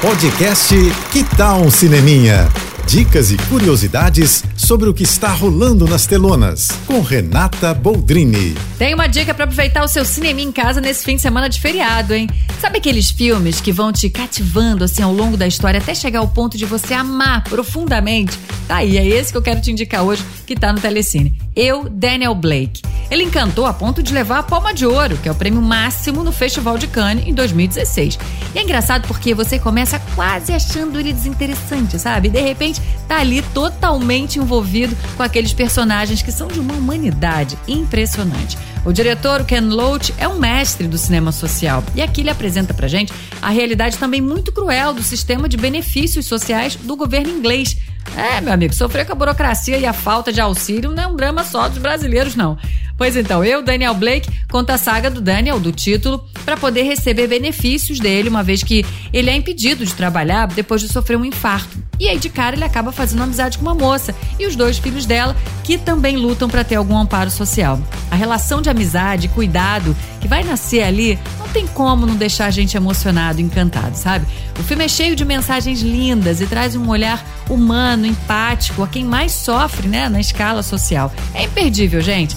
Podcast Que Tal um Cineminha? Dicas e curiosidades sobre o que está rolando nas telonas, com Renata Boldrini. Tem uma dica para aproveitar o seu cinema em casa nesse fim de semana de feriado, hein? Sabe aqueles filmes que vão te cativando assim ao longo da história até chegar ao ponto de você amar profundamente? Tá aí, é esse que eu quero te indicar hoje, que tá no Telecine. Eu, Daniel Blake. Ele encantou a ponto de levar a Palma de Ouro, que é o prêmio máximo no Festival de Cannes em 2016. E é engraçado porque você começa quase achando ele desinteressante, sabe? E de repente tá ali totalmente envolvido com aqueles personagens que são de uma humanidade impressionante. O diretor, Ken Loach, é um mestre do cinema social e aqui ele apresenta pra gente a realidade também muito cruel do sistema de benefícios sociais do governo inglês é, meu amigo, sofrer com a burocracia e a falta de auxílio não é um drama só dos brasileiros, não. Pois então, eu, Daniel Blake, conto a saga do Daniel, do título, para poder receber benefícios dele, uma vez que ele é impedido de trabalhar depois de sofrer um infarto. E aí, de cara, ele acaba fazendo amizade com uma moça e os dois filhos dela, que também lutam para ter algum amparo social. A relação de amizade cuidado que vai nascer ali não tem como não deixar a gente emocionado, encantado, sabe? O filme é cheio de mensagens lindas e traz um olhar humano, empático a quem mais sofre, né, na escala social. É imperdível, gente.